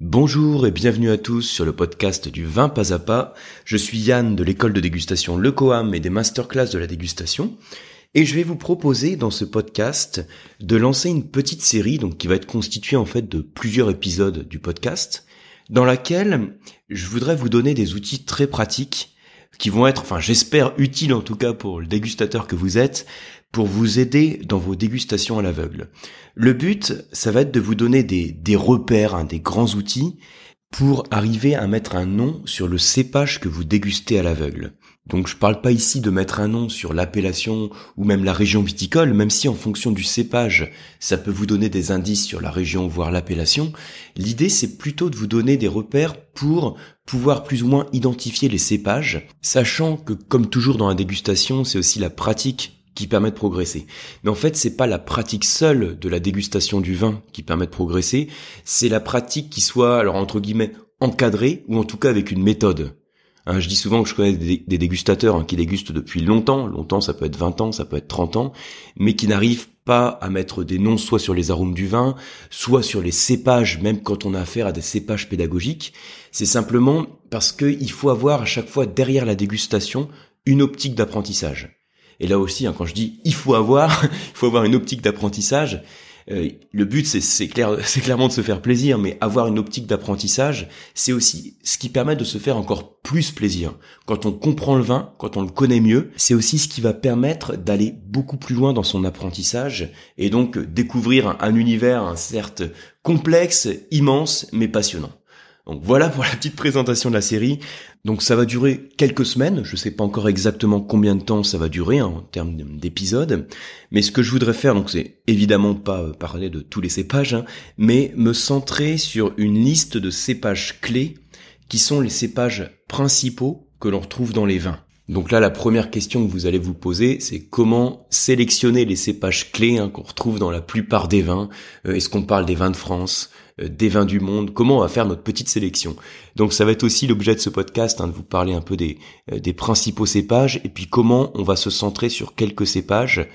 Bonjour et bienvenue à tous sur le podcast du vin pas à pas. Je suis Yann de l'école de dégustation Le Coam et des masterclass de la dégustation. Et je vais vous proposer dans ce podcast de lancer une petite série donc qui va être constituée en fait de plusieurs épisodes du podcast dans laquelle je voudrais vous donner des outils très pratiques qui vont être, enfin j'espère utiles en tout cas pour le dégustateur que vous êtes, pour vous aider dans vos dégustations à l'aveugle. Le but, ça va être de vous donner des, repères, hein, des grands outils pour arriver à mettre un nom sur le cépage que vous dégustez à l'aveugle. Donc je parle pas ici de mettre un nom sur l'appellation ou même la région viticole, même si en fonction du cépage, ça peut vous donner des indices sur la région voire l'appellation. L'idée c'est plutôt de vous donner des repères pour pouvoir plus ou moins identifier les cépages, sachant que comme toujours dans la dégustation, c'est aussi la pratique qui permet de progresser. Mais en fait, c'est pas la pratique seule de la dégustation du vin qui permet de progresser, c'est la pratique qui soit, alors entre guillemets, encadrée ou en tout cas avec une méthode. Hein, je dis souvent que je connais des, dégustateurs hein, qui dégustent depuis longtemps, longtemps ça peut être 20 ans, ça peut être 30 ans, mais qui n'arrivent pas à mettre des noms soit sur les arômes du vin, soit sur les cépages, même quand on a affaire à des cépages pédagogiques. C'est simplement parce qu'il faut avoir à chaque fois derrière la dégustation une optique d'apprentissage. Et là aussi, hein, quand je dis il faut avoir, il faut avoir une optique d'apprentissage. Euh, le but, c'est clair, c'est clairement de se faire plaisir, mais avoir une optique d'apprentissage, c'est aussi ce qui permet de se faire encore plus plaisir. Quand on comprend le vin, quand on le connaît mieux, c'est aussi ce qui va permettre d'aller beaucoup plus loin dans son apprentissage et donc découvrir un univers, certes complexe, immense, mais passionnant. Donc voilà pour la petite présentation de la série. Donc ça va durer quelques semaines, je ne sais pas encore exactement combien de temps ça va durer hein, en termes d'épisodes, mais ce que je voudrais faire, donc c'est évidemment pas euh, parler de tous les cépages, hein, mais me centrer sur une liste de cépages clés qui sont les cépages principaux que l'on retrouve dans les vins. Donc là, la première question que vous allez vous poser, c'est comment sélectionner les cépages clés hein, qu'on retrouve dans la plupart des vins. Euh, est-ce qu'on parle des vins de France, euh, des vins du monde? Comment on va faire notre petite sélection? Donc ça va être aussi l'objet de ce podcast, hein, de vous parler un peu des, euh, principaux cépages et puis comment on va se centrer sur quelques cépages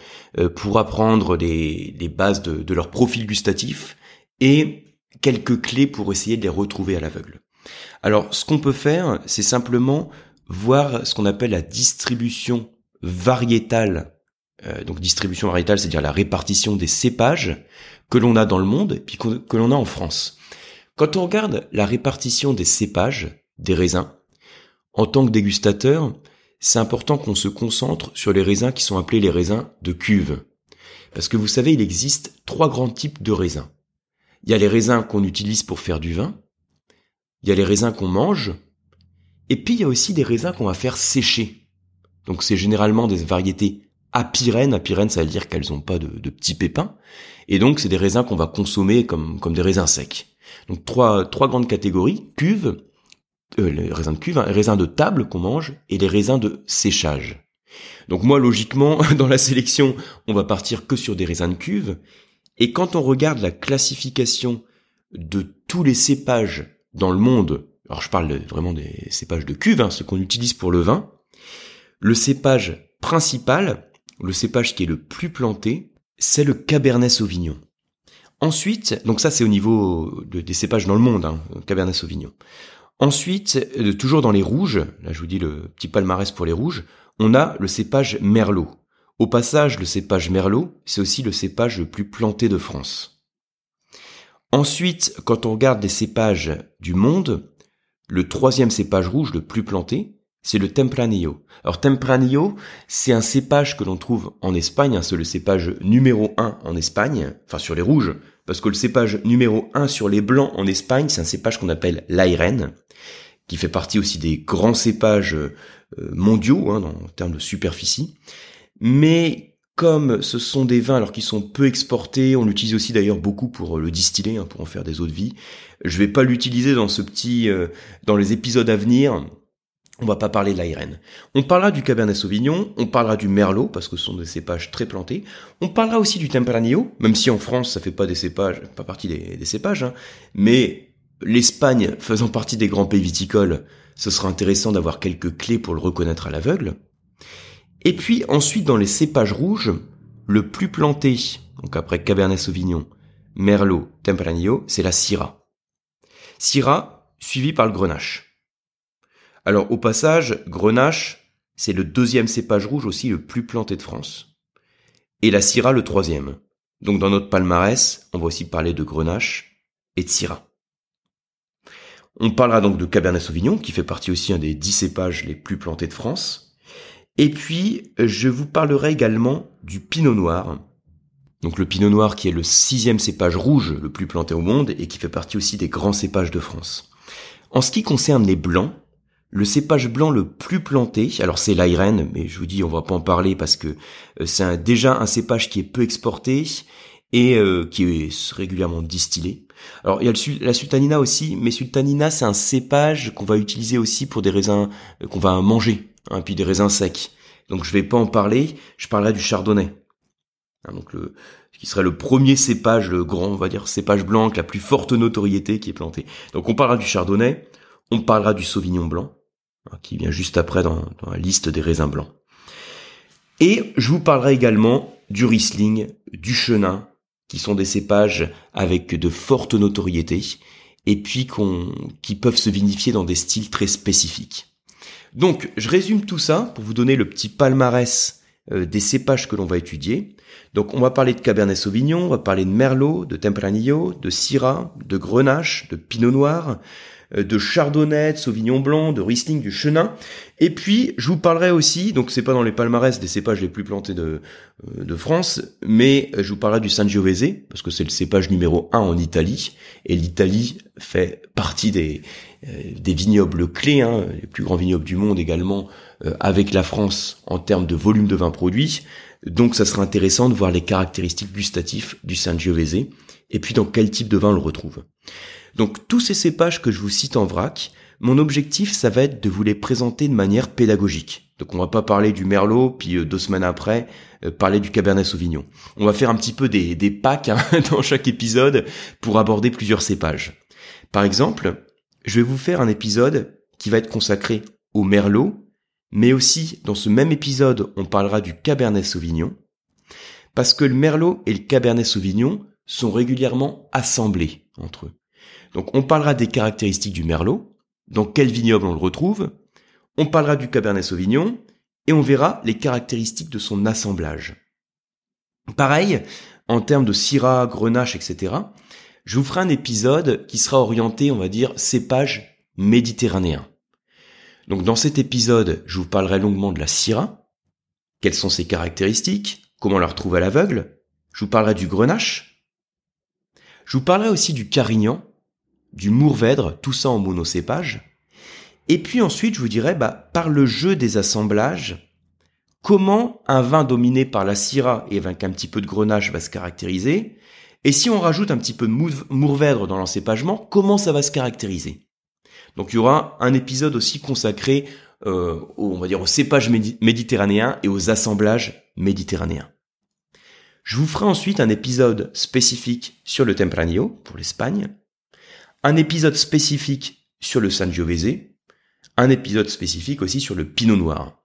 pour apprendre les, bases de leur profil gustatif et quelques clés pour essayer de les retrouver à l'aveugle. Alors ce qu'on peut faire, c'est simplement voir ce qu'on appelle la distribution variétale. Euh, donc distribution variétale, c'est-à-dire la répartition des cépages que l'on a dans le monde et puis que l'on a en France. Quand on regarde la répartition des cépages, des raisins, en tant que dégustateur, c'est important qu'on se concentre sur les raisins qui sont appelés les raisins de cuve. Parce que vous savez, il existe trois grands types de raisins. Il y a les raisins qu'on utilise pour faire du vin, il y a les raisins qu'on mange, et puis il y a aussi des raisins qu'on va faire sécher. Donc c'est généralement des variétés apirènes. Apirènes, ça veut dire qu'elles n'ont pas de, petits pépins. Et donc c'est des raisins qu'on va consommer comme, comme des raisins secs. Donc trois, trois grandes catégories, cuve, euh, les raisins de cuve, hein, les raisins de table qu'on mange et les raisins de séchage. Donc moi, logiquement, dans la sélection, on va partir que sur des raisins de cuve. Et quand on regarde la classification de tous les cépages dans le monde alors je parle vraiment des cépages de cuve, hein, ce qu'on utilise pour le vin, le cépage principal, le cépage qui est le plus planté, c'est le Cabernet Sauvignon. Ensuite, donc ça c'est au niveau des cépages dans le monde, hein, Cabernet Sauvignon. Ensuite, euh, toujours dans les rouges, là je vous dis le petit palmarès pour les rouges, on a le cépage Merlot. Au passage, le cépage Merlot, c'est aussi le cépage le plus planté de France. Ensuite, quand on regarde les cépages du monde, le troisième cépage rouge le plus planté, c'est le Tempranillo. Alors Tempranillo, c'est un cépage que l'on trouve en Espagne, hein, c'est le cépage numéro 1 en Espagne, enfin sur les rouges, parce que le cépage numéro 1 sur les blancs en Espagne, c'est un cépage qu'on appelle l'Airen, qui fait partie aussi des grands cépages euh, mondiaux hein, en termes de superficie. Mais comme ce sont des vins alors qu'ils sont peu exportés, on l'utilise aussi d'ailleurs beaucoup pour euh, le distiller, hein, pour en faire des eaux de vie. Je vais pas l'utiliser dans ce petit, euh, dans les épisodes à venir. On va pas parler de l'Airen. On parlera du Cabernet Sauvignon, on parlera du Merlot parce que ce sont des cépages très plantés. On parlera aussi du Tempranillo, même si en France ça fait pas des cépages, pas partie des, cépages, hein. mais l'Espagne faisant partie des grands pays viticoles, ce sera intéressant d'avoir quelques clés pour le reconnaître à l'aveugle. Et puis ensuite dans les cépages rouges, le plus planté, donc après Cabernet Sauvignon, Merlot, Tempranillo, c'est la Syrah. Syrah, suivi par le Grenache. Alors au passage, Grenache, c'est le deuxième cépage rouge aussi le plus planté de France. Et la Syrah le troisième. Donc dans notre palmarès, on va aussi parler de Grenache et de Syrah. On parlera donc de Cabernet Sauvignon, qui fait partie aussi un des dix cépages les plus plantés de France. Et puis, je vous parlerai également du Pinot Noir. Donc le Pinot Noir qui est le sixième cépage rouge le plus planté au monde et qui fait partie aussi des grands cépages de France. En ce qui concerne les blancs, le cépage blanc le plus planté, alors c'est l'Airen, mais je vous dis on va pas en parler parce que euh, c'est déjà un cépage qui est peu exporté et euh, qui est régulièrement distillé. Alors il y a la sultanina aussi, mais sultanina c'est un cépage qu'on va utiliser aussi pour des raisins euh, qu'on va manger, hein, puis des raisins secs. Donc je vais pas en parler, je parlerai du chardonnay. Hein, donc le qui serait le premier cépage le grand, on va dire cépage blanc la plus forte notoriété qui est planté. Donc on parlera du chardonnay, on parlera du sauvignon blanc, hein, qui vient juste après dans, la liste des raisins blancs. Et je vous parlerai également du Riesling, du Chenin, qui sont des cépages avec de fortes notoriétés et puis qui peuvent se vinifier dans des styles très spécifiques. Donc, je résume tout ça pour vous donner le petit palmarès euh, des cépages que l'on va étudier. Donc, on va parler de Cabernet Sauvignon, on va parler de Merlot, de Tempranillo, de Syrah, de Grenache, de Pinot Noir, de Chardonnay, de Sauvignon Blanc, de Riesling, du Chenin. Et puis, je vous parlerai aussi, donc c'est pas dans les palmarès des cépages les plus plantés de, euh, de France, mais je vous parlerai du Sangiovese, parce que c'est le cépage numéro un en Italie, et l'Italie fait partie des, euh, des vignobles clés, hein, les plus grands vignobles du monde également, avec la France en termes de volume de vin produit. Donc ça sera intéressant de voir les caractéristiques gustatives du Sangiovese, et puis dans quel type de vin on le retrouve. Donc tous ces cépages que je vous cite en vrac, mon objectif ça va être de vous les présenter de manière pédagogique. Donc on va pas parler du Merlot, puis euh, deux semaines après, euh, parler du Cabernet Sauvignon. On va faire un petit peu des, des packs hein, dans chaque épisode pour aborder plusieurs cépages. Par exemple, je vais vous faire un épisode qui va être consacré au Merlot, mais aussi dans ce même épisode on parlera du Cabernet Sauvignon, parce que le Merlot et le Cabernet Sauvignon sont régulièrement assemblés entre eux. Donc on parlera des caractéristiques du merlot, dans quel vignoble on le retrouve, on parlera du cabernet sauvignon, et on verra les caractéristiques de son assemblage. Pareil, en termes de syrah, grenache, etc., je vous ferai un épisode qui sera orienté, on va dire, cépage méditerranéen. Donc dans cet épisode, je vous parlerai longuement de la syrah, quelles sont ses caractéristiques, comment on la retrouve à l'aveugle, je vous parlerai du grenache, je vous parlerai aussi du carignan, du Mourvèdre, tout ça en monocépage. Et puis ensuite, je vous dirais, bah, par le jeu des assemblages, comment un vin dominé par la syrah et avec un petit peu de grenache va se caractériser, et si on rajoute un petit peu de Mourvèdre dans l'encépagement, comment ça va se caractériser? Donc il y aura un épisode aussi consacré, euh, on va dire, au cépage méditerranéen et aux assemblages méditerranéens. Je vous ferai ensuite un épisode spécifique sur le Tempranillo pour l'Espagne, un épisode spécifique sur le Sangiovese, un épisode spécifique aussi sur le Pinot Noir.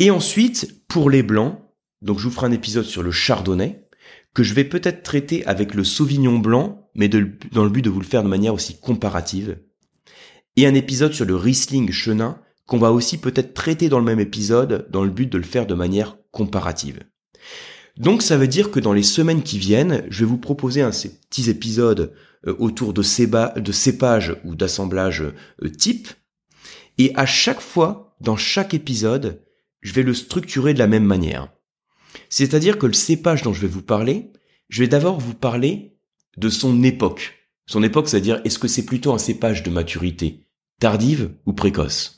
Et ensuite, pour les blancs, donc je vous ferai un épisode sur le Chardonnay, que je vais peut-être traiter avec le Sauvignon blanc, mais dans le but de vous le faire de manière aussi comparative. Et un épisode sur le Riesling Chenin, qu'on va aussi peut-être traiter dans le même épisode, dans le but de le faire de manière comparative. Donc ça veut dire que dans les semaines qui viennent, je vais vous proposer un ces petits épisodes autour de, de cépages ou d'assemblages euh, type. Et à chaque fois, dans chaque épisode, je vais le structurer de la même manière. C'est-à-dire que le cépage dont je vais vous parler, je vais d'abord vous parler de son époque. Son époque, c'est-à-dire est-ce que c'est plutôt un cépage de maturité tardive ou précoce?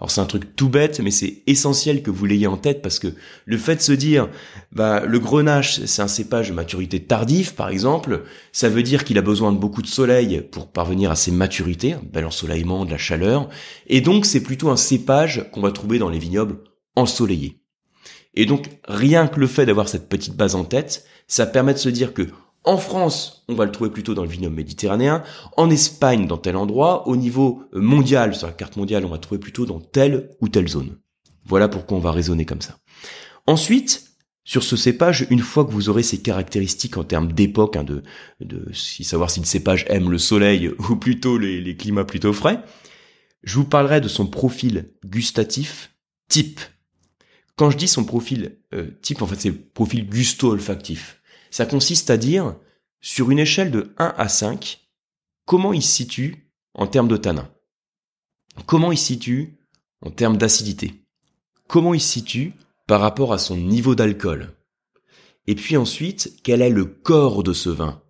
Alors c'est un truc tout bête, mais c'est essentiel que vous l'ayez en tête parce que le fait de se dire, bah le grenache c'est un cépage de maturité tardive par exemple, ça veut dire qu'il a besoin de beaucoup de soleil pour parvenir à ses maturités, un bel ensoleillement, de la chaleur, et donc c'est plutôt un cépage qu'on va trouver dans les vignobles ensoleillés. Et donc rien que le fait d'avoir cette petite base en tête, ça permet de se dire que en France, on va le trouver plutôt dans le vignoble méditerranéen. En Espagne, dans tel endroit. Au niveau euh, mondial, sur la carte mondiale, on va le trouver plutôt dans telle ou telle zone. Voilà pourquoi on va raisonner comme ça. Ensuite, sur ce cépage, une fois que vous aurez ses caractéristiques en termes d'époque, hein, de, savoir si le cépage aime le soleil ou plutôt les, les climats plutôt frais, je vous parlerai de son profil gustatif type. Quand je dis son profil euh, type, en fait c'est profil gusto-olfactif. Ça consiste à dire, sur une échelle de 1 à 5, comment il se situe en termes de tanin. Comment il se situe en termes d'acidité. Comment il se situe par rapport à son niveau d'alcool. Et puis ensuite, quel est le corps de ce vin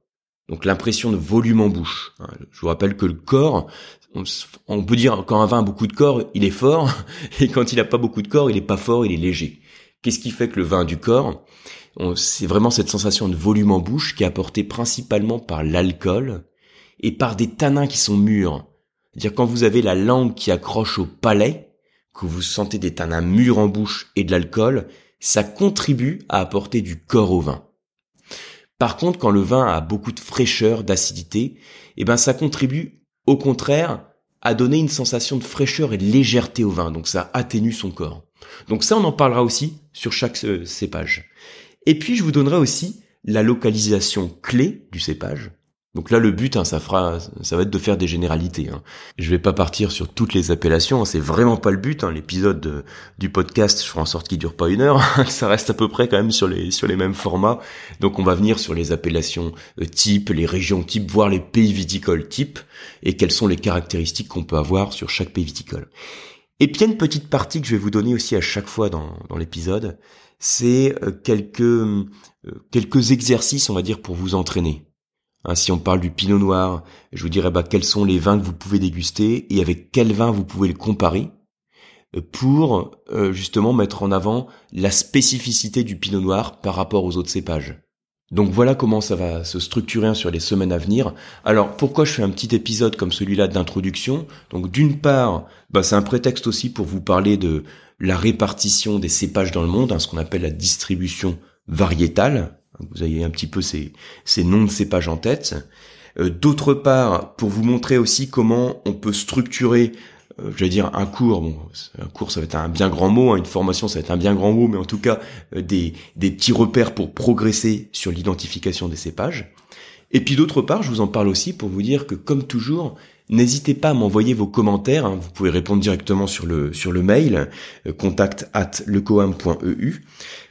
Donc l'impression de volume en bouche. Hein, je vous rappelle que le corps, on peut dire quand un vin a beaucoup de corps, il est fort, et quand il n'a pas beaucoup de corps, il est pas fort, il est léger. Qu'est-ce qui fait que le vin a du corps? C'est vraiment cette sensation de volume en bouche qui est apportée principalement par l'alcool et par des tanins qui sont mûrs. C'est-à-dire quand vous avez la langue qui accroche au palais, que vous sentez des tanins mûrs en bouche et de l'alcool, ça contribue à apporter du corps au vin. Par contre, quand le vin a beaucoup de fraîcheur, d'acidité, eh ben ça contribue au contraire à donner une sensation de fraîcheur et de légèreté au vin, donc ça atténue son corps. Donc ça, on en parlera aussi sur chaque euh, cépage. Et puis, je vous donnerai aussi la localisation clé du cépage, donc là, le but, hein, ça fera, ça va être de faire des généralités. Hein. Je vais pas partir sur toutes les appellations, hein, c'est vraiment pas le but. Hein. L'épisode du podcast, je ferai en sorte qu'il dure pas une heure. ça reste à peu près quand même sur les mêmes formats. Donc on va venir sur les appellations euh, type, les régions type, voire les pays viticoles type, et quelles sont les caractéristiques qu'on peut avoir sur chaque pays viticole. Et puis il y a une petite partie que je vais vous donner aussi à chaque fois dans, l'épisode, c'est euh, quelques euh, quelques exercices, on va dire, pour vous entraîner. Hein, si on parle du pinot noir, je vous dirais bah, quels sont les vins que vous pouvez déguster et avec quels vins vous pouvez le comparer euh, pour justement mettre en avant la spécificité du pinot noir par rapport aux autres cépages. Donc voilà comment ça va se structurer sur les semaines à venir. Alors pourquoi je fais un petit épisode comme celui-là d'introduction? Donc d'une part, bah, c'est un prétexte aussi pour vous parler de la répartition des cépages dans le monde, hein, ce qu'on appelle la distribution variétale, vous avez un petit peu ces, noms de cépages en tête. Euh, d'autre part, pour vous montrer aussi comment on peut structurer, euh, je vais dire un cours, bon, un cours ça va être un bien grand mot, hein, une formation ça va être un bien grand mot, mais en tout cas euh, des, des petits repères pour progresser sur l'identification des cépages. Et puis d'autre part, je vous en parle aussi pour vous dire que comme toujours, N'hésitez pas à m'envoyer vos commentaires. Hein. Vous pouvez répondre directement sur le sur le mail euh, contact at lecoam.eu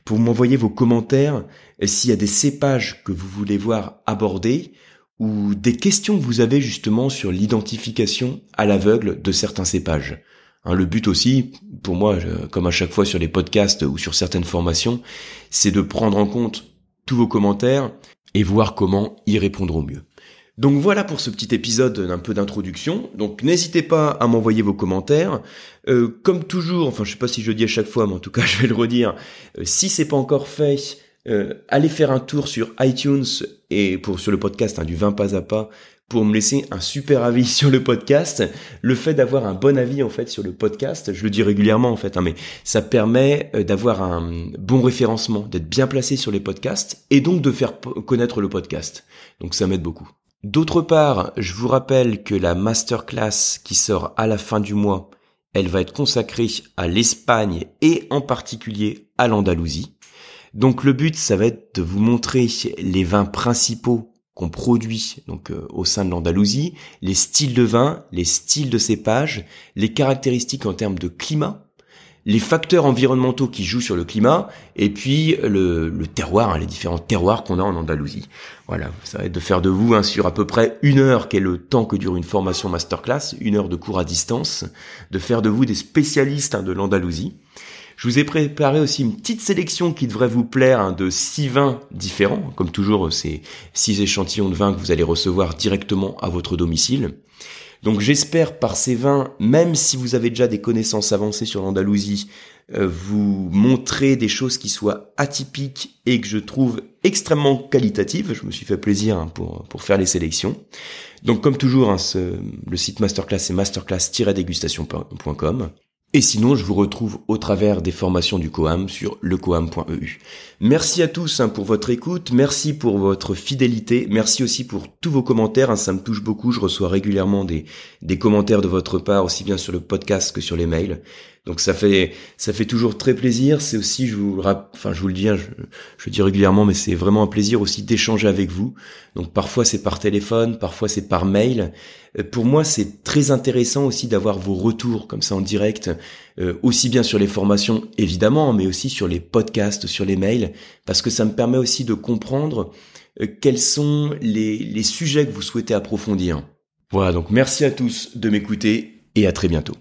pour m'envoyer vos commentaires euh, s'il y a des cépages que vous voulez voir abordés ou des questions que vous avez justement sur l'identification à l'aveugle de certains cépages. Hein, le but aussi, pour moi, comme à chaque fois sur les podcasts ou sur certaines formations, c'est de prendre en compte tous vos commentaires et voir comment y répondre au mieux. Donc voilà pour ce petit épisode d'un peu d'introduction. Donc n'hésitez pas à m'envoyer vos commentaires. Euh, comme toujours, enfin je sais pas si je le dis à chaque fois, mais en tout cas je vais le redire. Euh, si c'est pas encore fait, euh, allez faire un tour sur iTunes et pour sur le podcast hein, du 20 pas à pas pour me laisser un super avis sur le podcast. Le fait d'avoir un bon avis en fait sur le podcast, je le dis régulièrement en fait, hein, mais ça permet d'avoir un bon référencement, d'être bien placé sur les podcasts et donc de faire connaître le podcast. Donc ça m'aide beaucoup. D'autre part, je vous rappelle que la masterclass qui sort à la fin du mois, elle va être consacrée à l'Espagne et en particulier à l'Andalousie. Donc le but, ça va être de vous montrer les vins principaux qu'on produit donc euh, au sein de l'Andalousie, les styles de vin, les styles de cépage, les caractéristiques en termes de climat, les facteurs environnementaux qui jouent sur le climat et puis le, terroir, hein, les différents terroirs qu'on a en Andalousie. Voilà, ça va être de faire de vous hein, sur à peu près une heure, qui est le temps que dure une formation masterclass, une heure de cours à distance, de faire de vous des spécialistes hein, de l'Andalousie. Je vous ai préparé aussi une petite sélection qui devrait vous plaire de six vins différents. Comme toujours, c'est six échantillons de vins que vous allez recevoir directement à votre domicile. Donc j'espère par ces vins, même si vous avez déjà des connaissances avancées sur l'Andalousie, euh, vous montrer des choses qui soient atypiques et que je trouve extrêmement qualitatives. Je me suis fait plaisir hein, pour, pour faire les sélections. Donc comme toujours, hein, le site masterclass c'est masterclass-dégustation.com. Et sinon, je vous retrouve au travers des formations du Coam sur lecoam.eu. Merci à tous hein, pour votre écoute, merci pour votre fidélité, merci aussi pour tous vos commentaires, hein, ça me touche beaucoup, je reçois régulièrement des, des commentaires de votre part, aussi bien sur le podcast que sur les mails. Donc ça fait ça fait toujours très plaisir. C'est aussi, je vous, enfin je vous le dis, hein, je, dis régulièrement, mais c'est vraiment un plaisir aussi d'échanger avec vous. Donc parfois c'est par téléphone, parfois c'est par mail. Euh, pour moi, c'est très intéressant aussi d'avoir vos retours comme ça en direct, euh, aussi bien sur les formations évidemment, mais aussi sur les podcasts, sur les mails, parce que ça me permet aussi de comprendre euh, quels sont les, les sujets que vous souhaitez approfondir. Voilà, donc merci à tous de m'écouter et à très bientôt.